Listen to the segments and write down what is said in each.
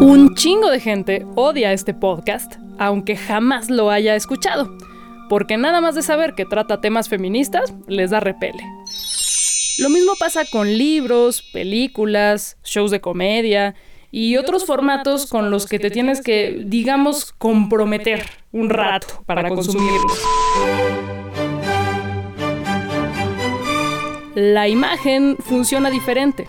Un chingo de gente odia este podcast, aunque jamás lo haya escuchado, porque nada más de saber que trata temas feministas les da repele. Lo mismo pasa con libros, películas, shows de comedia y otros formatos con los que te tienes que, digamos, comprometer un rato para consumirlos. La imagen funciona diferente.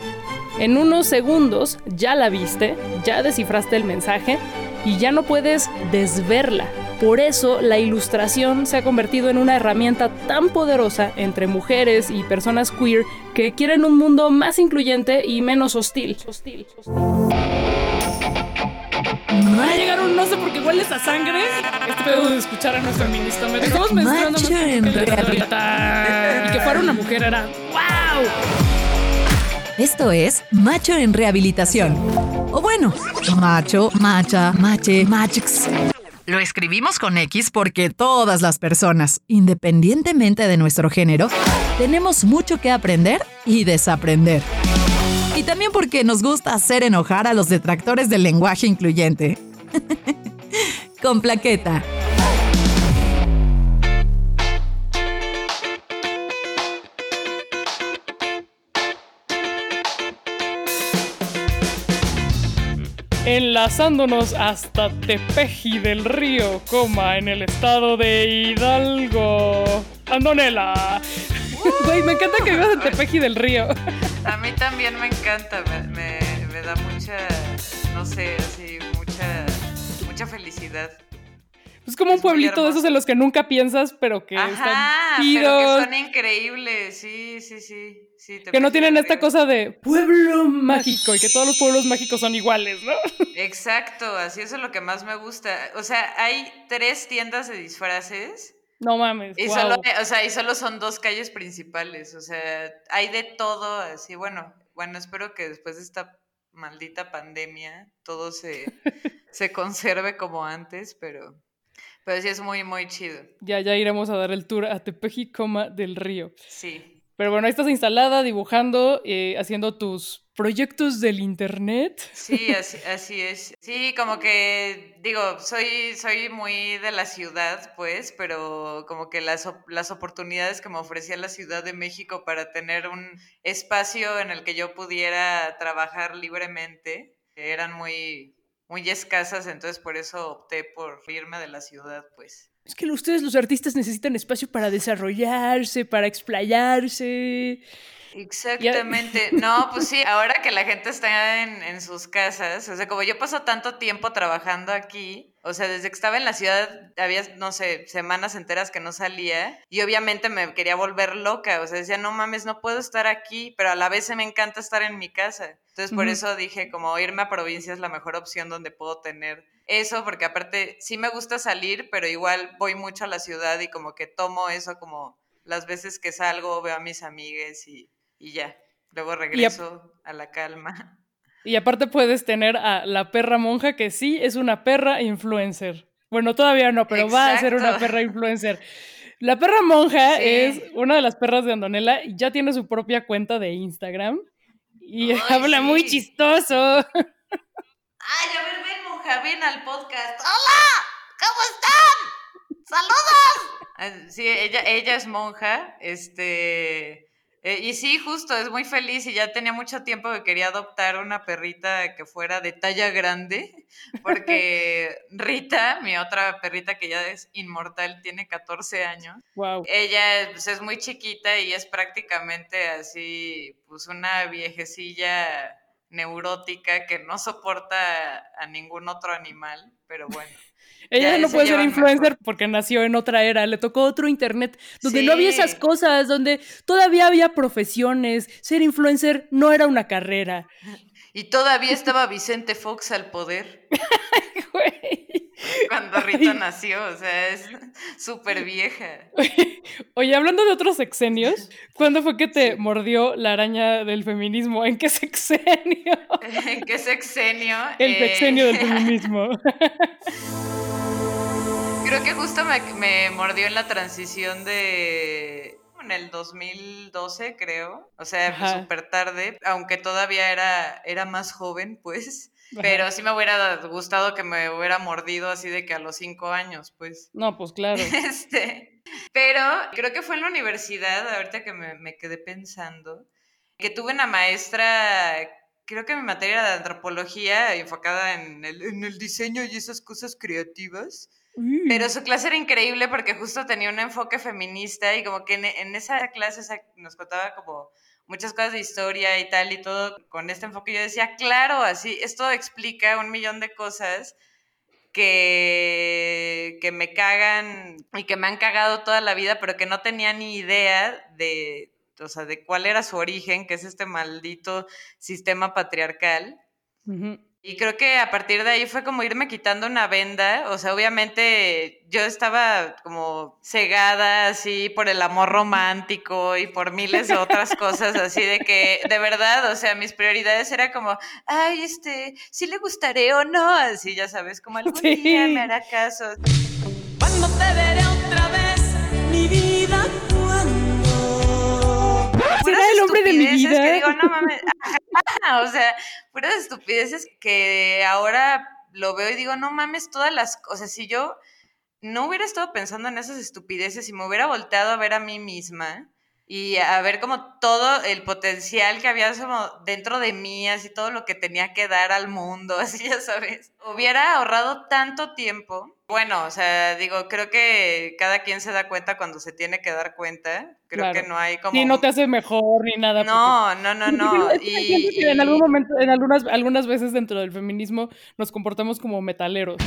En unos segundos ya la viste, ya descifraste el mensaje y ya no puedes desverla. Por eso la ilustración se ha convertido en una herramienta tan poderosa entre mujeres y personas queer que quieren un mundo más incluyente y menos hostil. hostil, a llegar un no sé por qué hueles a sangre. Este pedo de escuchar a nuestro feminista. Me estamos menstruando más y que fuera una mujer era ¡Wow! Esto es Macho en Rehabilitación. O bueno, macho, macha, mache, machix. Lo escribimos con X porque todas las personas, independientemente de nuestro género, tenemos mucho que aprender y desaprender. Y también porque nos gusta hacer enojar a los detractores del lenguaje incluyente. con plaqueta. enlazándonos hasta Tepeji del Río, coma, en el estado de Hidalgo. Andonela. Güey, me encanta que vivas en Tepeji del Río. A mí también me encanta, me, me, da mucha, no sé, así, mucha, mucha felicidad. Es como un pueblito de esos en los que nunca piensas, pero que están pero que son increíbles, sí, sí, sí. sí que no tienen esta cosa de pueblo mágico y que todos los pueblos mágicos son iguales, ¿no? Exacto, así eso es lo que más me gusta. O sea, hay tres tiendas de disfraces. No mames. Y solo, o sea, y solo son dos calles principales. O sea, hay de todo, así, bueno, bueno, espero que después de esta maldita pandemia todo se, se conserve como antes, pero pero sí es muy, muy chido. Ya, ya iremos a dar el tour a Tepeji, coma del río. Sí. Pero bueno, ahí estás instalada, dibujando, eh, haciendo tus proyectos del internet. Sí, así, así, es. Sí, como que, digo, soy, soy muy de la ciudad, pues, pero como que las, las oportunidades que me ofrecía la Ciudad de México para tener un espacio en el que yo pudiera trabajar libremente eran muy, muy escasas, entonces por eso opté por irme de la ciudad, pues. Es que ustedes los artistas necesitan espacio para desarrollarse, para explayarse. Exactamente. No, pues sí, ahora que la gente está en, en, sus casas, o sea, como yo paso tanto tiempo trabajando aquí, o sea, desde que estaba en la ciudad había, no sé, semanas enteras que no salía y obviamente me quería volver loca, o sea, decía, no mames, no puedo estar aquí, pero a la vez se me encanta estar en mi casa. Entonces, por eso dije, como irme a provincia es la mejor opción donde puedo tener eso, porque aparte sí me gusta salir, pero igual voy mucho a la ciudad y como que tomo eso como las veces que salgo, veo a mis amigas y y ya. Luego regreso a, la calma. Y aparte puedes tener a la perra monja que sí es una perra influencer. Bueno, todavía no, pero va a ser una perra influencer. La perra monja es una de las perras de Andonela y ya tiene su propia cuenta de Instagram y habla muy chistoso. Ay, a ver, ven al podcast. ¡Hola! ¿Cómo están? ¡Saludos! Sí, ella, ella es monja, este eh, y sí, justo, es muy feliz y ya tenía mucho tiempo que quería adoptar una perrita que fuera de talla grande, porque Rita, mi otra perrita que ya es inmortal, tiene 14 años. Wow. Ella pues, es muy chiquita y es prácticamente así, pues una viejecilla neurótica que no soporta a ningún otro animal, pero bueno. Ella no puede ser influencer porque nació en otra era, le tocó otro internet donde no había esas cosas, donde todavía había profesiones, ser influencer no era una carrera. Y todavía estaba Vicente Fox al poder. Cuando Rita nació, o sea, es súper vieja. Oye, hablando de otros sexenios, ¿cuándo fue que te mordió la araña del feminismo? ¿En qué sexenio? ¿En qué sexenio? El sexenio del eh, feminismo. Creo que justo me, mordió en la transición de en el 2012, creo. O sea, súper tarde, aunque todavía era, era más joven, pues. Pero sí me hubiera gustado que me hubiera mordido así de que a los cinco años, pues. No, pues claro. Este, pero creo que fue en la universidad, ahorita que me, me quedé pensando, que tuve una maestra creo que mi materia era de antropología enfocada en el, en el, diseño y esas cosas creativas. Pero su clase era increíble porque justo tenía un enfoque feminista y como que en, en esa clase nos contaba como muchas cosas de historia y tal y todo con este enfoque. Yo decía, claro, así, esto explica un millón de cosas que, que me cagan y que me han cagado toda la vida, pero que no tenía ni idea de, o sea, de cuál era su origen, que es este maldito sistema patriarcal. Y creo que a partir de ahí fue como irme quitando una venda, o sea, obviamente yo estaba como cegada así por el amor romántico y por miles de otras cosas, así de que, de verdad, o sea, mis prioridades era como, ay, este, si le gustaré o no, así ya sabes, como algún día me hará caso. Cuando te veré otra vez, mi vida, cuando... El hombre de mi vida. Que digo, no mames, o sea, puras estupideces que ahora lo veo y digo, no mames, todas las cosas, si yo no hubiera estado pensando en esas estupideces y me hubiera volteado a ver a mí misma y a ver como todo el potencial que había dentro de mí, así todo lo que tenía que dar al mundo, así ya sabes, hubiera ahorrado tanto tiempo. Bueno, o sea, digo, creo que cada quien se da cuenta cuando se tiene que dar cuenta. Creo que no hay como... Y no te hace mejor ni nada. No, no, no, no. y, en algún momento, en algunas, algunas veces dentro del feminismo nos comportamos como metaleros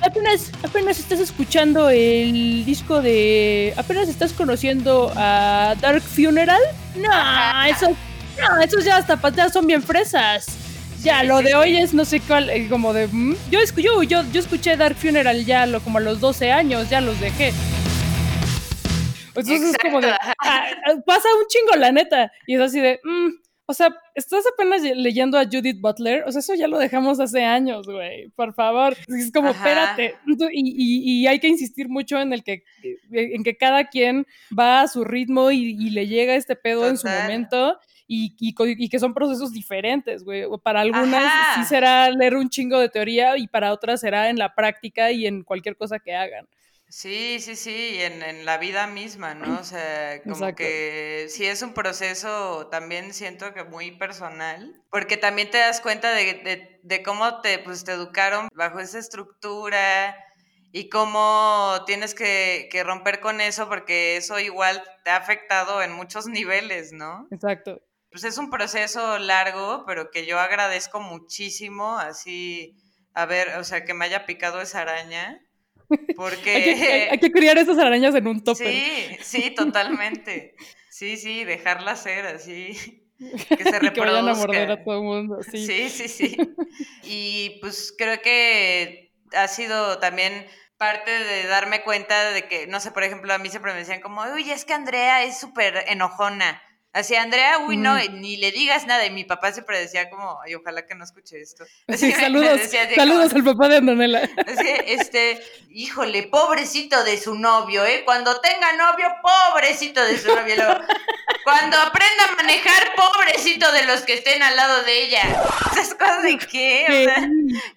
apenas, apenas estás escuchando el disco de. Apenas estás conociendo a Dark Funeral. No, esos, no, esos ya hasta ya son bien fresas. Ya, lo de hoy es no sé cuál, eh, como de. Mm, yo, yo, yo, yo escuché Dark Funeral ya lo, como a los 12 años, ya los dejé. Entonces es como de. Ah, pasa un chingo, la neta. Y es así de. Mm, o sea, estás apenas leyendo a Judith Butler. O sea, eso ya lo dejamos hace años, güey. Por favor. Es como, espérate. Y, hay que insistir mucho en el que, en que cada quien va a su ritmo y, le llega este pedo en su momento. Y, y, que son procesos diferentes, güey. Para algunas sí será leer un chingo de teoría y para otras será en la práctica y en cualquier cosa que hagan. Sí, sí, sí, en, en la vida misma, ¿no? O sea, como que sí es un proceso también siento que muy personal, porque también te das cuenta de, de, cómo te, pues, te educaron bajo esa estructura y cómo tienes que, que romper con eso, porque eso igual te ha afectado en muchos niveles, ¿no? Exacto. Pues es un proceso largo, pero que yo agradezco muchísimo, así, a ver, o sea, que me haya picado esa araña porque... hay, que, criar esas arañas en un tope. Sí, sí, totalmente. Sí, sí, dejarlas ser así. Que se reproduzcan. que vayan a morder a todo el mundo, sí. Sí, sí, sí. Y pues creo que ha sido también parte de darme cuenta de que, no sé, por ejemplo, a mí siempre me decían como, uy, es que Andrea es súper enojona. Así, Andrea, uy, no, ni le digas nada. Y mi papá siempre decía como, ay, ojalá que no escuche esto. Así, saludos, saludos al papá de Andonela. Así, este, híjole, pobrecito de su novio, ¿eh? Cuando tenga novio, pobrecito de su novio. cuando aprenda a manejar, pobrecito de los que estén al lado de ella. ¿Esas cosas de qué? O sea,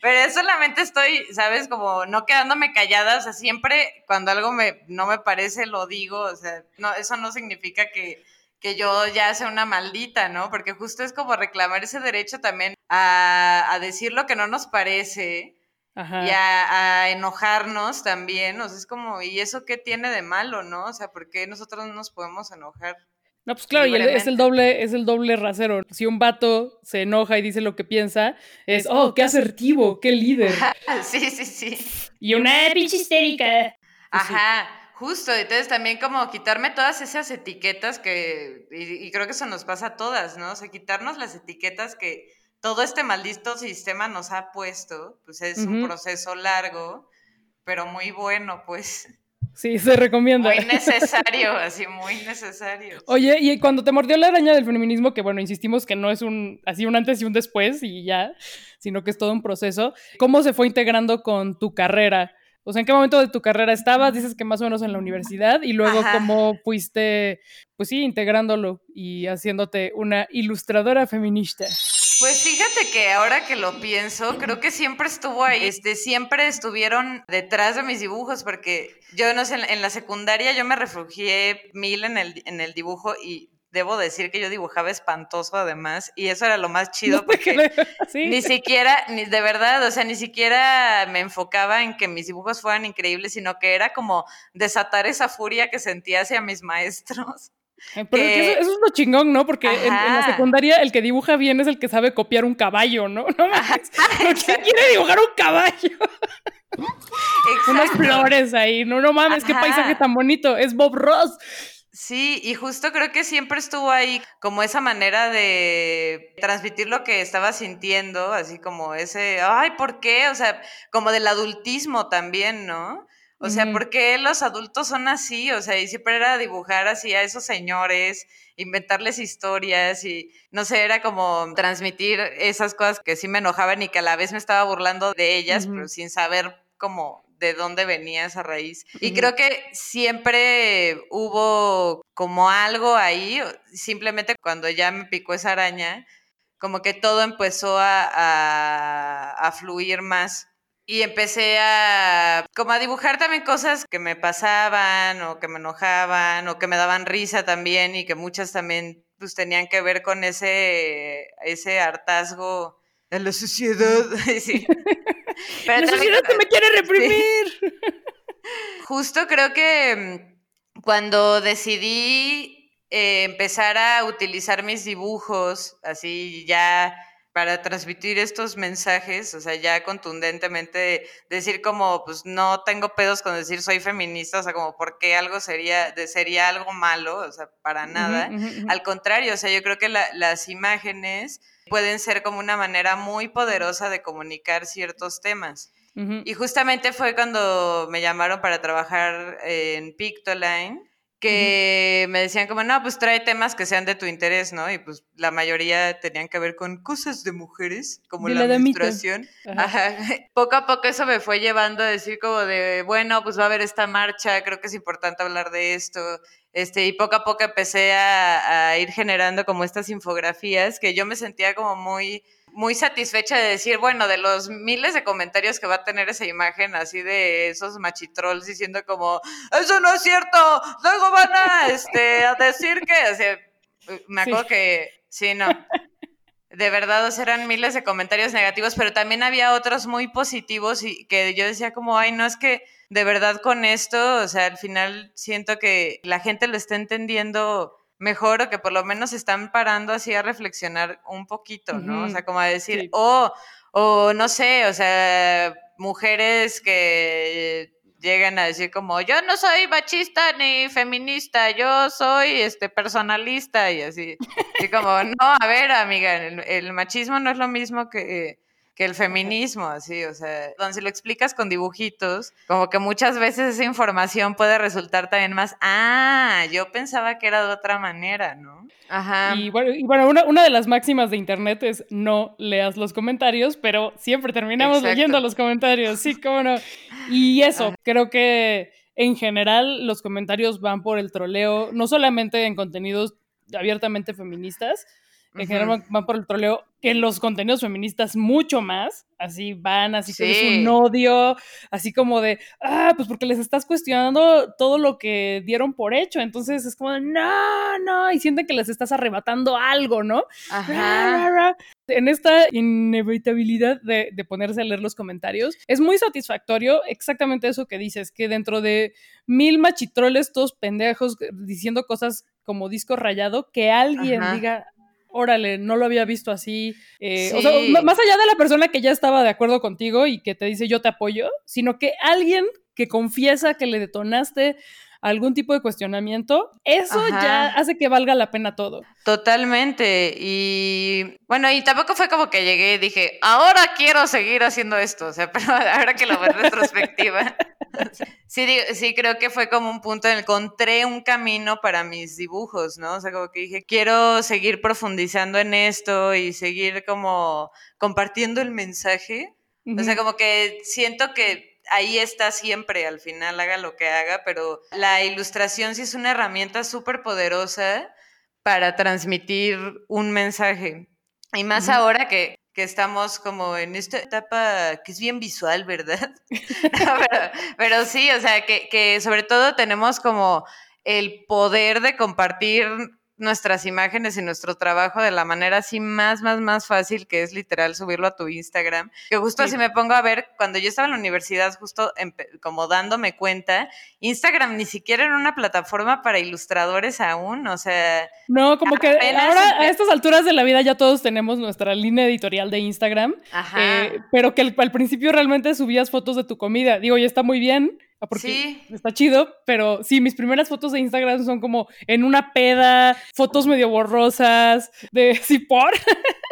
pero solamente estoy, ¿sabes? Como no quedándome callada. O sea, siempre cuando algo me, no me parece, lo digo. O sea, no, eso no significa que que yo ya sea una maldita, ¿no? Porque justo es como reclamar ese derecho también a, decir lo que no nos parece y a, enojarnos también, o sea, es como, ¿y eso qué tiene de malo, no? O sea, ¿por qué nosotros no nos podemos enojar? No, pues claro, y es el doble, es el doble rasero. Si un vato se enoja y dice lo que piensa, es, oh, qué asertivo, qué líder. sí, sí, sí. Y una pinche histérica. Ajá. Justo, entonces también como quitarme todas esas etiquetas que, y, creo que eso nos pasa a todas, ¿no? O sea, quitarnos las etiquetas que todo este maldito sistema nos ha puesto, pues es un proceso largo, pero muy bueno, pues. Sí, se recomienda. Muy necesario, así, muy necesario. Oye, y cuando te mordió la araña del feminismo, que bueno, insistimos que no es un, así un antes y un después y ya, sino que es todo un proceso, ¿cómo se fue integrando con tu carrera? O sea, ¿en qué momento de tu carrera estabas? Dices que más o menos en la universidad y luego cómo fuiste, pues sí, integrándolo y haciéndote una ilustradora feminista. Pues fíjate que ahora que lo pienso, creo que siempre estuvo ahí, este, siempre estuvieron detrás de mis dibujos, porque yo no sé, en la secundaria yo me refugié mil en el, en el dibujo y debo decir que yo dibujaba espantoso además, y eso era lo más chido porque ni siquiera, ni de verdad, o sea, ni siquiera me enfocaba en que mis dibujos fueran increíbles, sino que era como desatar esa furia que sentía hacia mis maestros. Pero eso, es lo chingón, ¿no? Porque en, la secundaria el que dibuja bien es el que sabe copiar un caballo, ¿no? ¿No ¿Quién quiere dibujar un caballo? Unas flores ahí. No, no mames, qué paisaje tan bonito. Es Bob Ross. Sí, y justo creo que siempre estuvo ahí como esa manera de transmitir lo que estaba sintiendo, así como ese, ay, ¿por qué? O sea, como del adultismo también, ¿no? O sea, ¿por qué los adultos son así? O sea, y siempre era dibujar así a esos señores, inventarles historias y no sé, era como transmitir esas cosas que sí me enojaban y que a la vez me estaba burlando de ellas, pero sin saber cómo de dónde venía esa raíz. Y creo que siempre hubo como algo ahí, simplemente cuando ya me picó esa araña, como que todo empezó a, a, a fluir más y empecé a como a dibujar también cosas que me pasaban o que me enojaban o que me daban risa también y que muchas también pues tenían que ver con ese ese hartazgo de la sociedad. sí. la sociedad que me quiere reprimir. Justo creo que mm, cuando decidí eh, empezar a utilizar mis dibujos así ya para transmitir estos mensajes, o sea, ya contundentemente decir como, pues no tengo pedos con decir soy feminista, o sea, como por qué algo sería, sería algo malo, o sea, para nada. Al contrario, o sea, yo creo que las imágenes pueden ser como una manera muy poderosa de comunicar ciertos temas. Y justamente fue cuando me llamaron para trabajar en Pictoline que me decían como, no, pues trae temas que sean de tu interés, ¿no? Y pues la mayoría tenían que ver con cosas de mujeres, como la, menstruación. Poco a poco eso me fue llevando a decir como de, bueno, pues va a haber esta marcha, creo que es importante hablar de esto. Este, y poco a poco empecé a ir generando como estas infografías que yo me sentía como muy muy satisfecha de decir, bueno, de los miles de comentarios que va a tener esa imagen así de esos machitrolls diciendo como, eso no es cierto, luego van a, este, a decir que, me acuerdo que, sí, no, de verdad, o eran miles de comentarios negativos, pero también había otros muy positivos y que yo decía como, ay, no es que de verdad con esto, o sea, al final siento que la gente lo está entendiendo mejor o que por lo menos están parando así a reflexionar un poquito, ¿no? O sea, como a decir, oh, o no sé, o sea, mujeres que llegan a decir como, yo no soy machista ni feminista, yo soy este personalista y así. Y como, no, a ver, amiga, el machismo no es lo mismo que que el feminismo, así, o sea, donde si lo explicas con dibujitos, como que muchas veces esa información puede resultar también más, ah, yo pensaba que era de otra manera, ¿no? Ajá. Y bueno, y bueno una, una, de las máximas de Internet es no leas los comentarios, pero siempre terminamos leyendo los comentarios, sí, cómo no. Y eso, creo que en general los comentarios van por el troleo, no solamente en contenidos abiertamente feministas, en general van, por el troleo, que en los contenidos feministas mucho más, así van, así que es un odio, así como de, ah, pues porque les estás cuestionando todo lo que dieron por hecho, entonces es como, no, no, y sienten que les estás arrebatando algo, ¿no? Ajá. En esta inevitabilidad de, de ponerse a leer los comentarios, es muy satisfactorio exactamente eso que dices, que dentro de mil machitroles, todos pendejos, diciendo cosas como disco rayado, que alguien diga, órale, no lo había visto así. Eh, o sea, más allá de la persona que ya estaba de acuerdo contigo y que te dice yo te apoyo, sino que alguien que confiesa que le detonaste algún tipo de cuestionamiento, eso ya hace que valga la pena todo. Totalmente. Y bueno, y tampoco fue como que llegué y dije, ahora quiero seguir haciendo esto. O sea, pero ahora que lo veo en retrospectiva. sí, sí, creo que fue como un punto en el que encontré un camino para mis dibujos, ¿no? O sea, como que dije, quiero seguir profundizando en esto y seguir como compartiendo el mensaje. O sea, como que siento que ahí está siempre al final, haga lo que haga, pero la ilustración sí es una herramienta súper poderosa para transmitir un mensaje. Y más ahora que, que, estamos como en esta etapa que es bien visual, ¿verdad? pero, pero, sí, o sea, que, que sobre todo tenemos como el poder de compartir nuestras imágenes y nuestro trabajo de la manera así más, más, más fácil que es literal subirlo a tu Instagram. Que justo así me pongo a ver, cuando yo estaba en la universidad, justo como dándome cuenta, Instagram ni siquiera era una plataforma para ilustradores aún, o sea... No, como que ahora a estas alturas de la vida ya todos tenemos nuestra línea editorial de Instagram, eh, pero que al principio realmente subías fotos de tu comida. Digo, ya está muy bien, porque sí. está chido, pero sí, mis primeras fotos de Instagram son como en una peda, fotos medio borrosas, de sí por.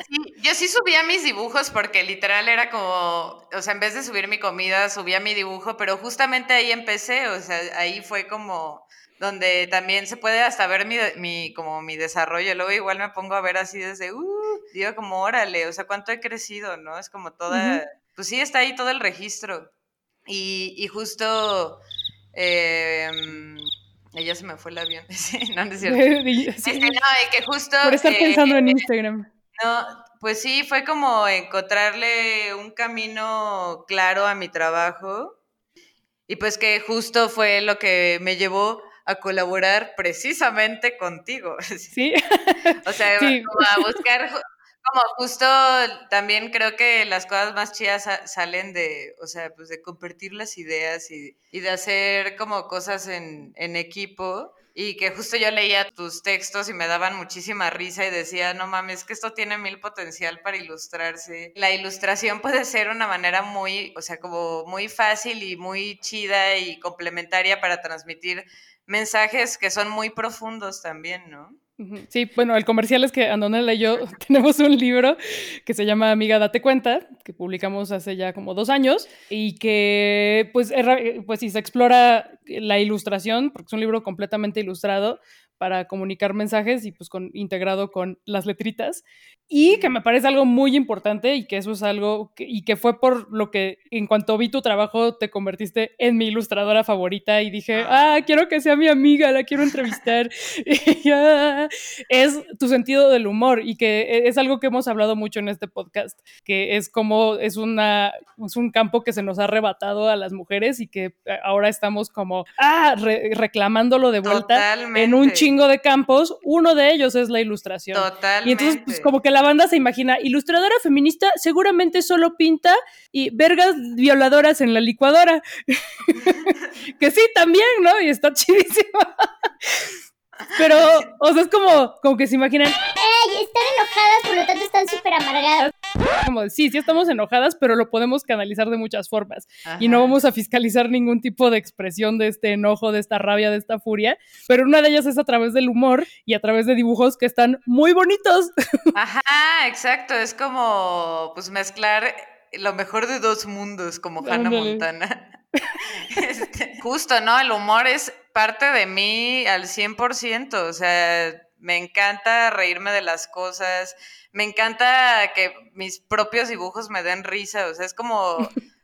Sí, yo sí subía mis dibujos porque literal era como, o sea, en vez de subir mi comida, subía mi dibujo, pero justamente ahí empecé, o sea, ahí fue como donde también se puede hasta ver mi, mi como mi desarrollo. Luego igual me pongo a ver así desde, uh, digo como, órale, o sea, cuánto he crecido, ¿no? Es como toda, pues sí, está ahí todo el registro. Y, justo... Em, ella se me fue el avión. no, no es cierto. Este, no, y que justo. Por estar pensando en Instagram. No, pues sí, fue como encontrarle un camino claro a mi trabajo. Y pues que justo fue lo que me llevó a colaborar precisamente contigo. Sí. o sea, como a buscar como justo también creo que las cosas más chidas salen de, o sea, pues de compartir las ideas y, de hacer como cosas en, en, equipo. Y que justo yo leía tus textos y me daban muchísima risa y decía, no mames, que esto tiene mil potencial para ilustrarse. La ilustración puede ser una manera muy, o sea, como muy fácil y muy chida y complementaria para transmitir mensajes que son muy profundos también, ¿no? Sí, bueno, el comercial es que Andonela y yo tenemos un libro que se llama Amiga Date Cuenta, que publicamos hace ya como dos años, y que pues, pues sí, se explora la ilustración, porque es un libro completamente ilustrado, para comunicar mensajes y pues con, integrado con las letritas. Y que me parece algo muy importante y que eso es algo y que fue por lo que en cuanto vi tu trabajo te convertiste en mi ilustradora favorita y dije, ah, ah quiero que sea mi amiga, la quiero entrevistar. es tu sentido del humor y que es algo que hemos hablado mucho en este podcast, que es como es, una, es un campo que se nos ha arrebatado a las mujeres y que eh, ahora estamos como, ah, reclamándolo de vuelta en un chingo de campos, uno de ellos es la ilustración. Totalmente. Y entonces, pues como que la banda se imagina, ilustradora feminista seguramente solo pinta y vergas violadoras en la licuadora. que sí, también, ¿no? Y está chidísimo. Pero, o sea, es como, como que se imaginan. ¡Ey! Están enojadas, por lo tanto están súper amargadas. Como, sí, sí estamos enojadas, pero lo podemos canalizar de muchas formas. Y no vamos a fiscalizar ningún tipo de expresión de este enojo, de esta rabia, de esta furia. Pero una de ellas es a través del humor y a través de dibujos que están muy bonitos. Ajá, exacto. Es como, pues, mezclar lo mejor de dos mundos, como Hannah Montana. Este, justo, ¿no? El humor es parte de mí al 100%, o sea, me encanta reírme de las cosas, me encanta que mis propios dibujos me den risa, o sea, es como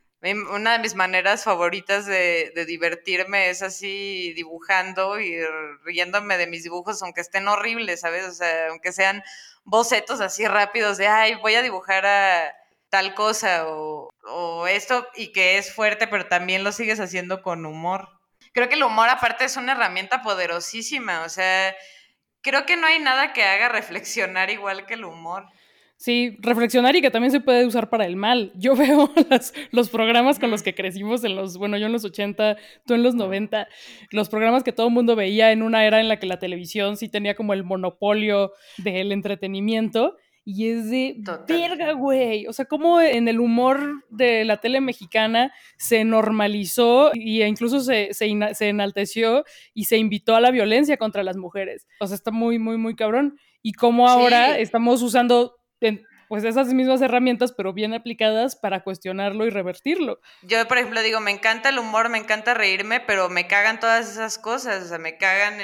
una de mis maneras favoritas de, divertirme es así dibujando y riéndome de mis dibujos, aunque estén horribles, ¿sabes? O sea, aunque sean bocetos así rápidos de, ay, voy a dibujar a tal cosa o, o esto y que es fuerte, pero también lo sigues haciendo con humor creo que el humor aparte es una herramienta poderosísima, o sea, creo que no hay nada que haga reflexionar igual que el humor. Sí, reflexionar y que también se puede usar para el mal. Yo veo los programas con los que crecimos en los, bueno, yo en los 80, tú en los 90, los programas que todo el mundo veía en una era en la que la televisión sí tenía como el monopolio del entretenimiento y es de verga, güey. O sea, como en el humor de la tele mexicana se normalizó y e incluso se, se, enalteció y se invitó a la violencia contra las mujeres. O sea, está muy, muy, muy cabrón. Y cómo ahora estamos usando pues esas mismas herramientas, pero bien aplicadas para cuestionarlo y revertirlo. Yo, por ejemplo, digo, me encanta el humor, me encanta reírme, pero me cagan todas esas cosas, o sea, me cagan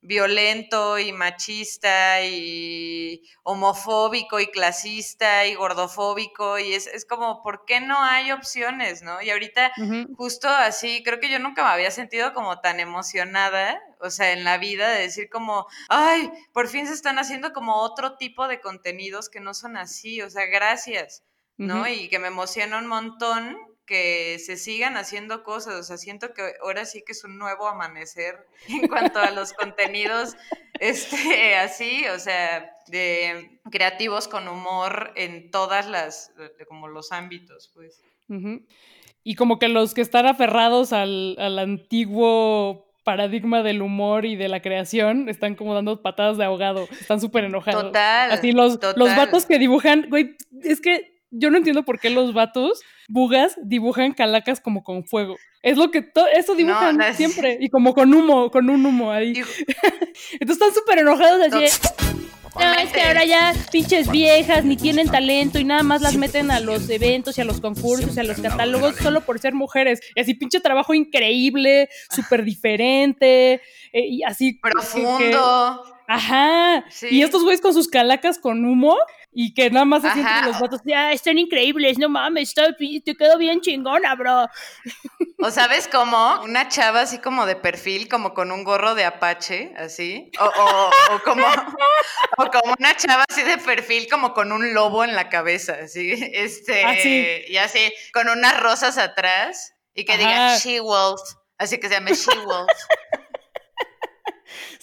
violento y machista y homofóbico y clasista y gordofóbico y es, es, como, ¿por qué no hay opciones, no? Y ahorita justo así, creo que yo nunca me había sentido como tan emocionada, o sea, en la vida de decir como, ay, por fin se están haciendo como otro tipo de contenidos que no son así, o sea, gracias, ¿no? Y que me emociona un montón que se sigan haciendo cosas, o sea, siento que ahora sí que es un nuevo amanecer en cuanto a los contenidos, este, así, o sea, de creativos con humor en todas las, como los ámbitos, pues. Y como que los que están aferrados al, al antiguo paradigma del humor y de la creación están como dando patadas de ahogado, están súper enojados. Total. Así los, los vatos que dibujan, güey, es que yo no entiendo por qué los vatos bugas dibujan calacas como con fuego. Es lo que eso dibujan siempre y como con humo, con un humo ahí. Entonces están súper enojados así. No, es que ahora ya pinches viejas ni tienen talento y nada más las meten a los eventos y a los concursos y a los catálogos solo por ser mujeres. Y así pinche trabajo increíble, súper diferente, eh, y así. Profundo. Ajá. Y estos güeyes con sus calacas con humo y que nada más se sienten los vatos, ya, están increíbles, no mames, te quedó bien chingona, bro. O sabes cómo, una chava así como de perfil, como con un gorro de apache, así, o, o, como, o como una chava así de perfil, como con un lobo en la cabeza, así, este, ah, y así, con unas rosas atrás, y que diga She-Wolf, así que se llame She-Wolf.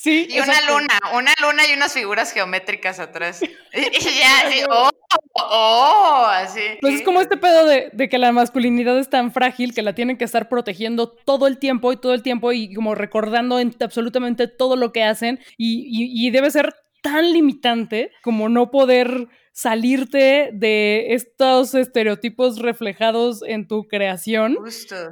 Sí. Y una luna, una luna y unas figuras geométricas atrás. Y, ya, así, oh, oh, así. Pues es como este pedo de, que la masculinidad es tan frágil que la tienen que estar protegiendo todo el tiempo y todo el tiempo y como recordando en absolutamente todo lo que hacen y, debe ser tan limitante como no poder salirte de estos estereotipos reflejados en tu creación,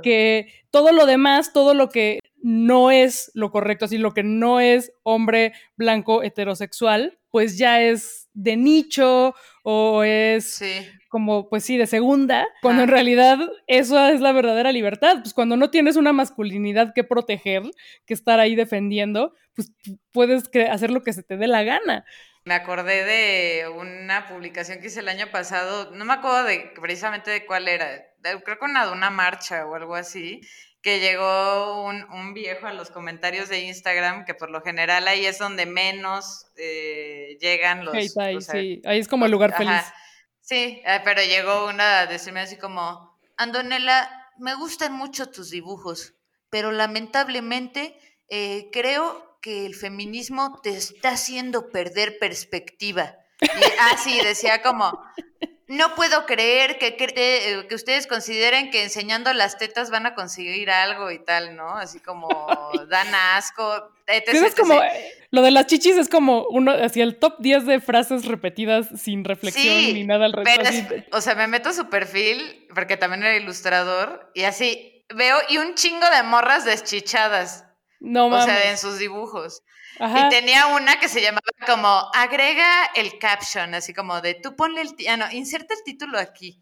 que todo lo demás, todo lo que no es lo correcto, así lo que no es hombre blanco heterosexual, pues ya es de nicho o es como, pues sí, de segunda, cuando en realidad eso es la verdadera libertad. Pues cuando no tienes una masculinidad que proteger, que estar ahí defendiendo, pues puedes hacer lo que se te dé la gana. Me acordé de una publicación que hice el año pasado, no me acuerdo de precisamente de cuál era, creo que una de una marcha o algo así, que llegó un, viejo a los comentarios de Instagram, que por lo general ahí es donde menos eh, llegan los... sí, ahí es como el lugar feliz. Sí, eh, pero llegó una a decirme así como, Andonela, me gustan mucho tus dibujos, pero lamentablemente eh, creo que el feminismo te está haciendo perder perspectiva. Y, ah, decía como, no puedo creer que, eh, que, ustedes consideren que enseñando las tetas van a conseguir algo y tal, ¿no? Así como dan asco. es como, lo de las chichis es como uno, así el top 10 de frases repetidas sin reflexión ni nada al respecto. o sea, me meto a su perfil, porque también era ilustrador, y así veo, y un chingo de morras deschichadas. No mames. O sea, en sus dibujos. Y tenía una que se llamaba como agrega el caption, así como de tú ponle el, ah, no, inserta el título aquí.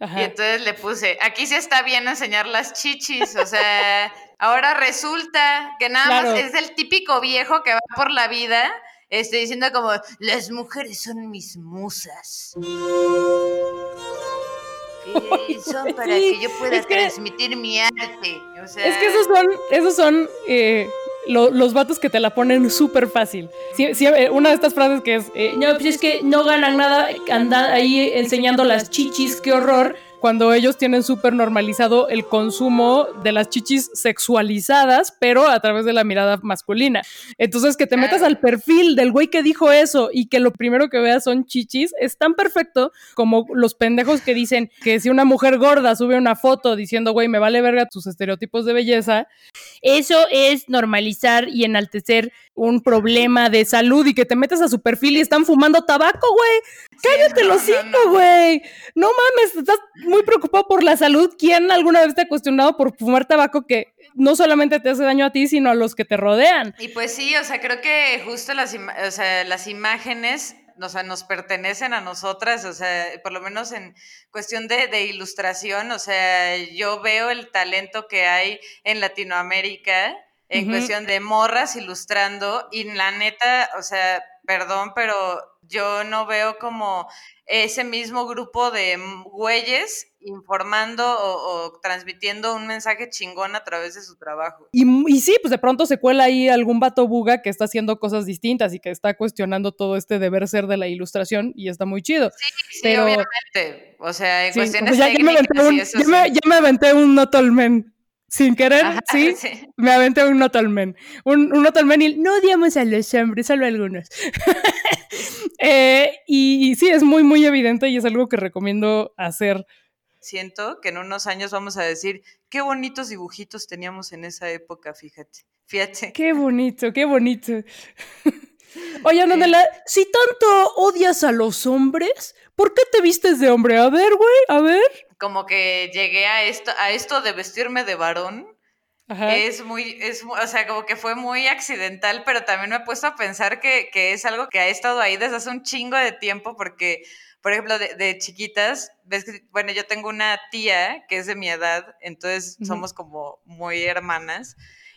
Y entonces le puse, aquí sí está bien enseñar las chichis, o sea, ahora resulta que nada más es el típico viejo que va por la vida este, diciendo como, las mujeres son mis musas. son para que yo pueda transmitir mi arte. es que esos son, esos son eh, los vatos que te la ponen súper fácil. Eh, una de estas frases que es, eh, no, pues es que no ganan nada andar ahí enseñando las chichis, qué horror cuando ellos tienen súper normalizado el consumo de las chichis sexualizadas, pero a través de la mirada masculina. Entonces, que te metas al perfil del güey que dijo eso y que lo primero que veas son chichis, es tan perfecto como los pendejos que dicen que si una mujer gorda sube una foto diciendo, güey, me vale verga tus estereotipos de belleza, eso es normalizar y enaltecer un problema de salud y que te metas a su perfil y están fumando tabaco, güey. Cállate los cinco, güey. No, no mames, estás muy preocupado por la salud. ¿Quién alguna vez te ha cuestionado por fumar tabaco que no solamente te hace daño a ti, sino a los que te rodean? Y pues sí, o sea, creo que justo las, o sea, las imágenes o sea, nos pertenecen a nosotras, o sea, por lo menos en cuestión de, de, ilustración, o sea, yo veo el talento que hay en Latinoamérica en cuestión de morras ilustrando y la neta, o sea, perdón, pero yo no veo como ese mismo grupo de güeyes informando o, transmitiendo un mensaje chingón a través de su trabajo. Y, y, sí, pues de pronto se cuela ahí algún vato buga que está haciendo cosas distintas y que está cuestionando todo este deber ser de la ilustración y está muy chido. Sí, sí, Pero, obviamente. O sea, en cuestiones ya, técnicas ya me, un, ya, me, ya me aventé un not all men sin querer, ¿sí? me aventé un Notalmen. Un, un Notalmen y no odiamos a los hombres, solo algunos. Eh, y, sí, es muy, muy evidente y es algo que recomiendo hacer. Siento que en unos años vamos a decir, qué bonitos dibujitos teníamos en esa época, fíjate. Fíjate. Qué bonito, qué bonito. Oye, Antonella, si tanto odias a los hombres, ¿por qué te vistes de hombre? A ver, güey, a ver. Como que llegué a esto, a esto de vestirme de varón. Es muy, es, o sea, como que fue muy accidental, pero también me he puesto a pensar que, es algo que ha estado ahí desde hace un chingo de tiempo, porque, por ejemplo, de, chiquitas, ves que, bueno, yo tengo una tía que es de mi edad, entonces somos como muy hermanas,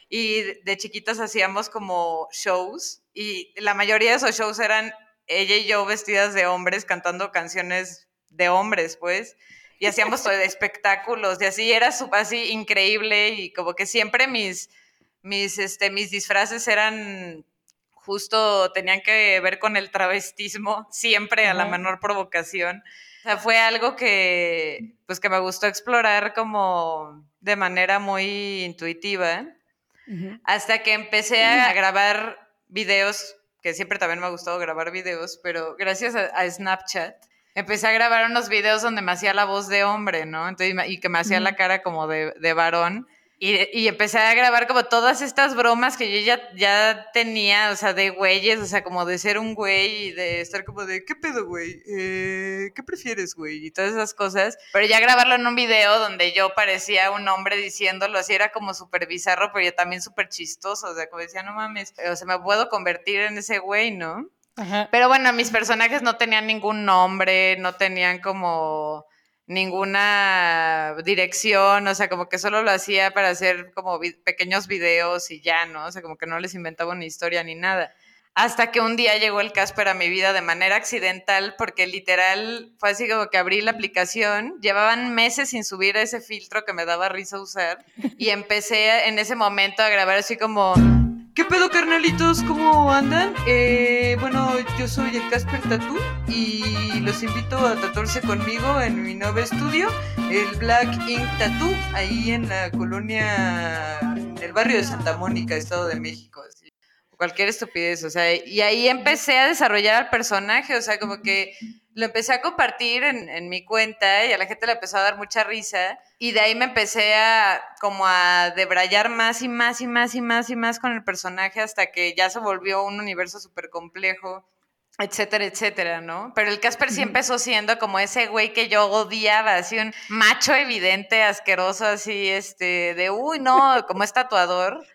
y de chiquitas hacíamos como shows y la mayoría de esos shows eran ella y yo vestidas de hombres cantando canciones de hombres, pues, y hacíamos espectáculos y así era así increíble y como que siempre mis mis este mis disfraces eran justo tenían que ver con el travestismo, siempre a la menor provocación. O sea, fue algo que pues que me gustó explorar como de manera muy intuitiva. Hasta que empecé a grabar videos, que siempre también me ha gustado grabar videos, pero gracias a, Snapchat empecé a grabar unos videos donde me hacía la voz de hombre, ¿no? Entonces, y que me hacía la cara como de, de varón. Y, empecé a grabar como todas estas bromas que yo ya, ya tenía, o sea, de güeyes, o sea, como de ser un güey y de estar como de, ¿qué pedo, güey? Eh, ¿Qué prefieres, güey? Y todas esas cosas. Pero ya grabarlo en un video donde yo parecía un hombre diciéndolo, así era como súper bizarro, pero yo también súper chistoso, o sea, como decía, no mames, o sea, me puedo convertir en ese güey, ¿no? Ajá. Pero bueno, mis personajes no tenían ningún nombre, no tenían como ninguna dirección, o sea, como que solo lo hacía para hacer como pequeños videos y ya, ¿no? O sea, como que no les inventaba una historia ni nada. Hasta que un día llegó el Casper a mi vida de manera accidental, porque literal fue así como que abrí la aplicación, llevaban meses sin subir ese filtro que me daba risa usar, y empecé en ese momento a grabar así como ¿Qué pedo, carnalitos? ¿Cómo andan? Eh, bueno, yo soy el Casper Tattoo y los invito a tatuarse conmigo en mi nuevo estudio, el Black Ink Tattoo, ahí en la colonia, en el barrio de Santa Mónica, Estado de México. Cualquier estupidez, o sea, y ahí empecé a desarrollar al personaje, o sea, como que lo empecé a compartir en, mi cuenta y a la gente le empezó a dar mucha risa y de ahí me empecé a como a debrayar más y más y más y más y más con el personaje hasta que ya se volvió un universo súper complejo, etcétera, etcétera, ¿no? Pero el Casper sí empezó siendo como ese güey que yo odiaba, así un macho evidente, asqueroso, así, este, de, uy, no, como es tatuador.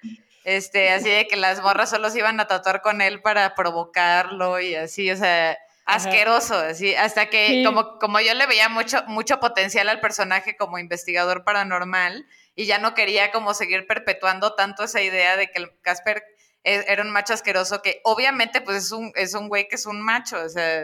Este, así de que las morras solo se iban a tatuar con él para provocarlo y así, o sea, asqueroso, así, hasta que como, como yo le veía mucho, mucho potencial al personaje como investigador paranormal y ya no quería como seguir perpetuando tanto esa idea de que el Casper e, era un macho asqueroso que obviamente pues es un, es un güey que es un macho, o sea,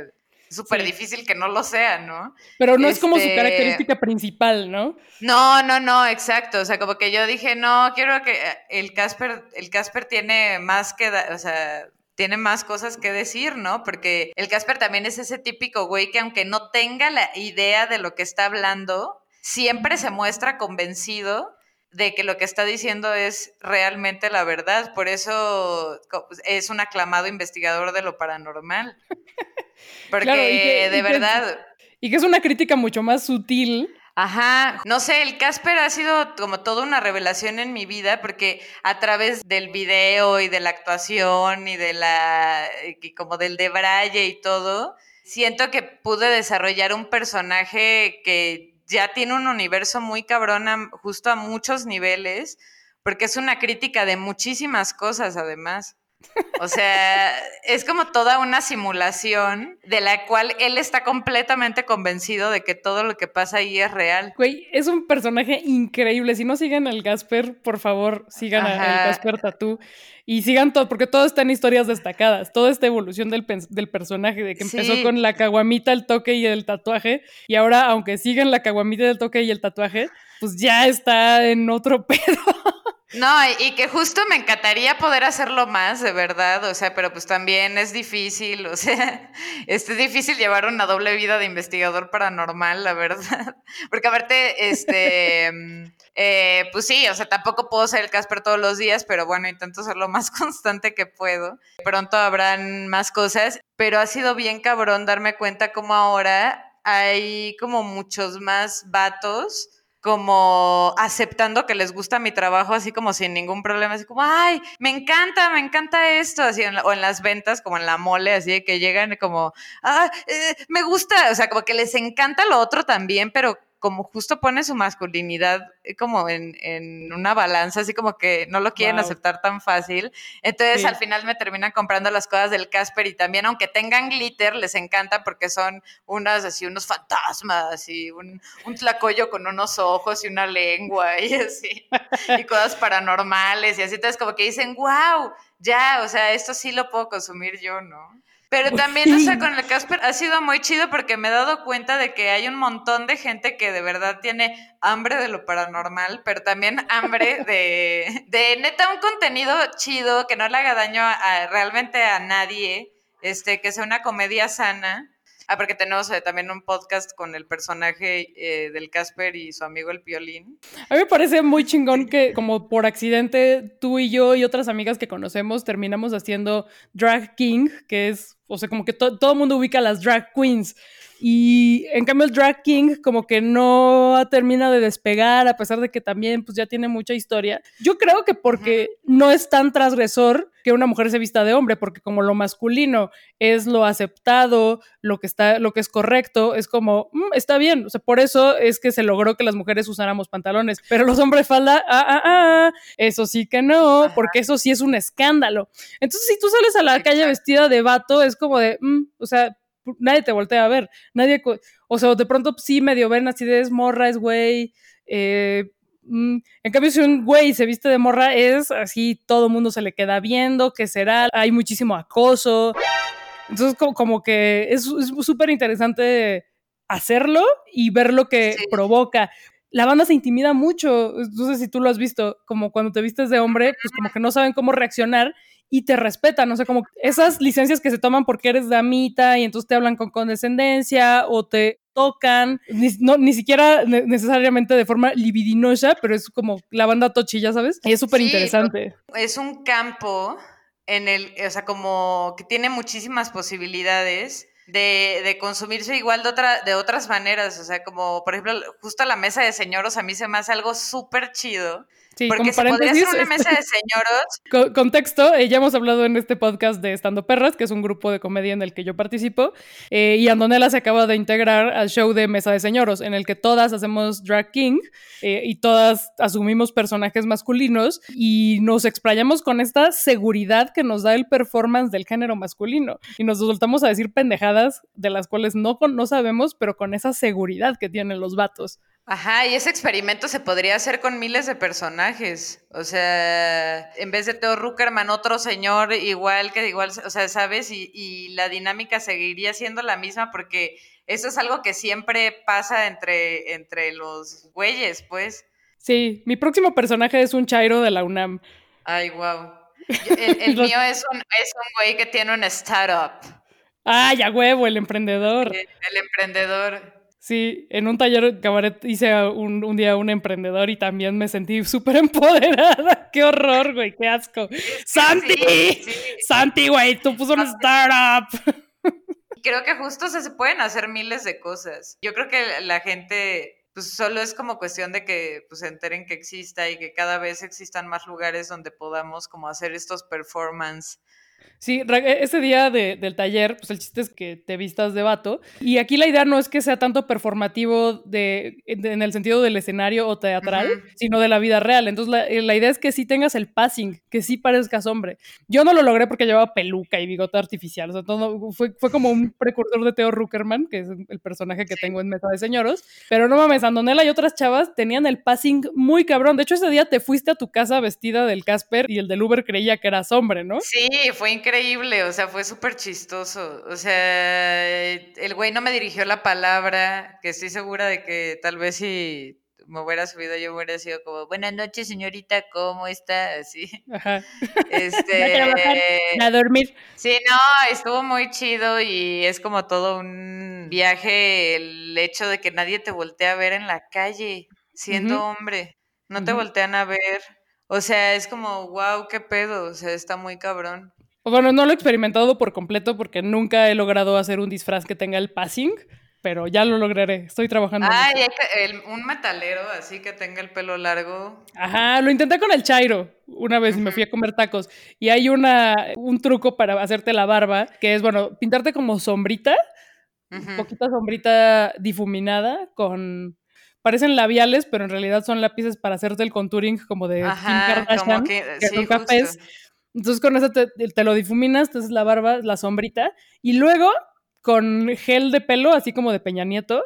es súper difícil que no lo sea, ¿no? Pero no es como su este característica principal, ¿no? No, no, no, exacto, o sea, como que yo dije, no, quiero que el Casper, el Casper tiene más que, o sea, tiene más cosas que decir, ¿no? Porque el Casper también es ese típico güey que aunque no tenga la idea de lo que está hablando, siempre se muestra convencido de que lo que está diciendo es realmente la verdad. Por eso es un aclamado investigador de lo paranormal. Porque de verdad... y que es una crítica mucho más sutil Ajá, no sé, el Casper ha sido como toda una revelación en mi vida porque a través del video y de la actuación y de la y como del de Braille y todo, siento que pude desarrollar un personaje que ya tiene un universo muy cabrón justo a muchos niveles, porque es una crítica de muchísimas cosas además. O sea, es como toda una simulación de la cual él está completamente convencido de que todo lo que pasa ahí es real. Güey, es un personaje increíble. Si no siguen al Gasper, por favor, sigan al Gasper Tatú. Y sigan todo, porque todo está en historias destacadas. Toda esta evolución del, del personaje, de que empezó con la caguamita, el toque y el tatuaje. Y ahora, aunque sigan la caguamita, el toque y el tatuaje, pues ya está en otro pedo. No, y que justo me encantaría poder hacerlo más, de verdad, o sea, pero pues también es difícil, o sea, es difícil llevar una doble vida de investigador paranormal, la verdad, porque aparte, este, eh, pues sí, o sea, tampoco puedo ser el Casper todos los días, pero bueno, intento ser lo más constante que puedo. Pronto habrán más cosas, pero ha sido bien cabrón darme cuenta como ahora hay como muchos más vatos como aceptando que les gusta mi trabajo así como sin ningún problema, así como, ay, me encanta, me encanta esto, así, o en las ventas, como en la mole, así que llegan como, ah, eh, me gusta, o sea, como que les encanta lo otro también, pero como justo pone su masculinidad eh, como en, una balanza, así como que no lo quieren aceptar tan fácil. Entonces al final me terminan comprando las cosas del Casper y también aunque tengan glitter, les encanta porque son unas así, unos fantasmas y un, un tlacoyo con unos ojos y una lengua y así, y cosas paranormales y así. Entonces como que dicen, wow, ya, o sea, esto sí lo puedo consumir yo, ¿no? Pero también, o sea, con el Casper ha sido muy chido porque me he dado cuenta de que hay un montón de gente que de verdad tiene hambre de lo paranormal, pero también hambre de, de neta un contenido chido que no le haga daño a, realmente a nadie, este, que sea una comedia sana Ah, porque tenemos eh, también un podcast con el personaje eh, del Casper y su amigo el Piolín. A mí me parece muy chingón que como por accidente tú y yo y otras amigas que conocemos terminamos haciendo Drag King, que es, o sea, como que todo el mundo ubica a las drag queens. Y en cambio el Drag King como que no termina de despegar, a pesar de que también pues ya tiene mucha historia. Yo creo que porque no es tan transgresor que una mujer se vista de hombre, porque como lo masculino es lo aceptado, lo que está, lo que es correcto, es como, mm, está bien. O sea, por eso es que se logró que las mujeres usáramos pantalones, pero los hombres falda, ah, ah, ah, eso sí que no, porque eso sí es un escándalo. Entonces, si tú sales a la calle vestida de vato, es como de, mm, o sea, nadie te voltea a ver, nadie, o sea, de pronto sí medio ven así de es morra, es güey, eh, mm, en cambio, si un güey se viste de morra, es así, todo el mundo se le queda viendo, que será, hay muchísimo acoso. Entonces, como, que es súper interesante hacerlo y ver lo que provoca. La banda se intimida mucho, no sé si tú lo has visto, como cuando te vistes de hombre, pues como que no saben cómo reaccionar y te respetan, o sea, como esas licencias que se toman porque eres damita y entonces te hablan con condescendencia o te tocan, ni, no, ni siquiera necesariamente de forma libidinosa, pero es como la banda tochi, ya sabes, y es súper interesante. Es un campo en el, o sea, como que tiene muchísimas posibilidades. De, de, consumirse igual de, otra, de otras maneras, o sea, como por ejemplo, justo la mesa de señoros a mí se me hace algo súper chido, Sí, Porque se podría hacer una mesa de señoros. Contexto, eh, ya hemos hablado en este podcast de Estando Perras, que es un grupo de comedia en el que yo participo, eh, y Andonela se acaba de integrar al show de Mesa de Señoros, en el que todas hacemos drag king eh, y todas asumimos personajes masculinos y nos explayamos con esta seguridad que nos da el performance del género masculino. Y nos soltamos a decir pendejadas de las cuales no, no sabemos, pero con esa seguridad que tienen los vatos. Ajá, y ese experimento se podría hacer con miles de personajes. O sea, en vez de Theo Ruckerman, otro señor igual que igual, o sea, ¿sabes? Y, y, la dinámica seguiría siendo la misma porque eso es algo que siempre pasa entre, entre los güeyes, pues. Sí, mi próximo personaje es un Chairo de la UNAM. Ay, wow. El, mío es un, es un güey que tiene una startup. Ah, ya huevo, el emprendedor. el emprendedor. Sí, en un taller cabaret hice un, un día un emprendedor y también me sentí súper empoderada. ¡Qué horror, güey! ¡Qué asco! ¡Santi! ¡Santi, güey! ¡Tú puso una startup! Creo que justo se pueden hacer miles de cosas. Yo creo que la gente pues solo es como cuestión de que pues se enteren que exista y que cada vez existan más lugares donde podamos como hacer estos performance Sí, e, ese día del taller, pues el chiste es que te vistas de vato. Y aquí la idea no es que sea tanto performativo de, en el sentido del escenario o teatral, sino de la vida real. Entonces la, eh, la, idea es que sí tengas el passing, que sí parezcas hombre. Yo no lo logré porque llevaba peluca y bigote artificial. O sea, todo, fue, fue como un precursor de Theo Ruckerman, que es el personaje que tengo en Mesa de Señoros. Pero no mames, Andonela y otras chavas tenían el passing muy cabrón. De hecho, ese día te fuiste a tu casa vestida del Casper y el del Uber creía que eras hombre, ¿no? Sí, fue increíble o sea, fue súper chistoso. O sea, el güey no me dirigió la palabra, que estoy segura de que tal vez si me hubiera subido yo hubiera sido como, buenas noches señorita, ¿cómo está? Así. Ajá. Este, a, dormir. Sí, no, estuvo muy chido y es como todo un viaje el hecho de que nadie te voltea a ver en la calle siendo hombre. No te voltean a ver. O sea, es como, wow, qué pedo. O sea, está muy cabrón. Bueno, no lo he experimentado por completo porque nunca he logrado hacer un disfraz que tenga el passing, pero ya lo lograré. Estoy trabajando. Ay, un metalero así que tenga el pelo largo. Ajá, lo intenté con el Chairo una vez y me fui a comer tacos. Y hay una, un truco para hacerte la barba, que es, bueno, pintarte como sombrita, poquita sombrita difuminada con parecen labiales, pero en realidad son lápices para hacerte el contouring como de Ajá, Kardashian, que, sí, cafés. Entonces con eso te, lo difuminas, entonces la barba, la sombrita, y luego con gel de pelo, así como de Peña Nieto,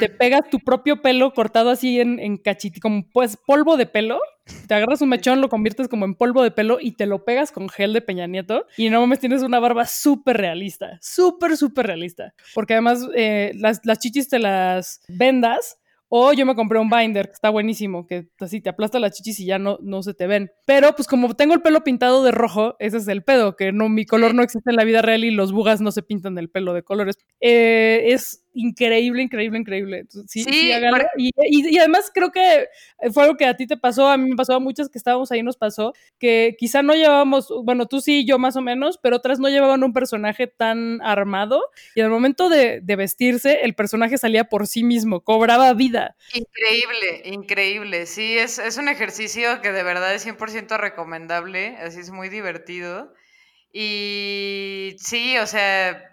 te pegas tu propio pelo cortado así en, en cachiti, como pues polvo de pelo. Te agarras un mechón, lo conviertes como en polvo de pelo y te lo pegas con gel de Peña Nieto. Y no mames, tienes una barba súper realista, súper, súper realista. Porque además eh, las, las chichis te las vendas o yo me compré un binder que está buenísimo, que así te aplasta las chichis y ya no, no se te ven. Pero pues como tengo el pelo pintado de rojo, ese es el pedo, que no, mi color no existe en la vida real y los bugas no se pintan el pelo de colores. Eh, es increíble, increíble, increíble. sí, sí, y, además creo que fue algo que a ti te pasó, a mí me pasó, a muchas que estábamos ahí nos pasó, que quizá no llevábamos, bueno, tú sí, yo más o menos, pero otras no llevaban un personaje tan armado y al momento de, vestirse, el personaje salía por sí mismo, cobraba vida. Increíble, increíble. Sí, es, es un ejercicio que de verdad es 100% recomendable, así es muy divertido. Y sí, o sea,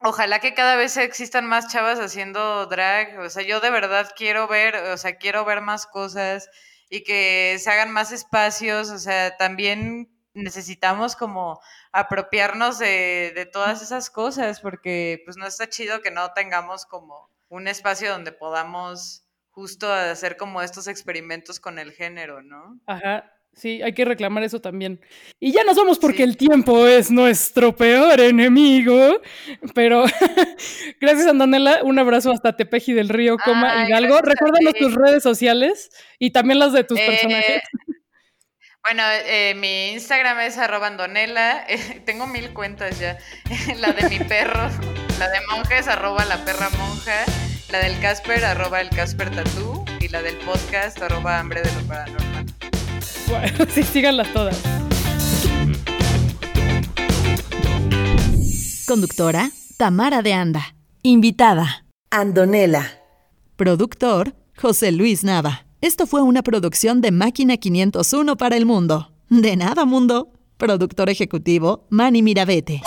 Ojalá que cada vez existan más chavas haciendo drag. O sea, yo de verdad quiero ver, o sea, quiero ver más cosas y que se hagan más espacios. O sea, también necesitamos como apropiarnos de, de todas esas cosas porque pues no está chido que no tengamos como un espacio donde podamos justo hacer como estos experimentos con el género, ¿no? Ajá, Sí, hay que reclamar eso también. Y ya nos vamos porque el tiempo es nuestro peor enemigo. Pero gracias, Andonela. Un abrazo hasta Tepeji del Río, Coma Hidalgo. Recuérdanos tus redes sociales y también las de tus eh, personajes. Bueno, eh, mi Instagram es arroba Andonela. tengo mil cuentas ya. la de mi perro, la de monjes, arroba la perra monja. La del Casper, arroba el Casper Tatú. Y la del podcast, arroba hambre de lo paranormal. Bueno, sí, síganlas todas. Conductora, Tamara de Anda. Invitada, Andonela. Productor, José Luis Nava. Esto fue una producción de Máquina 501 para el mundo. De nada, mundo. Productor ejecutivo, Manny Mirabete.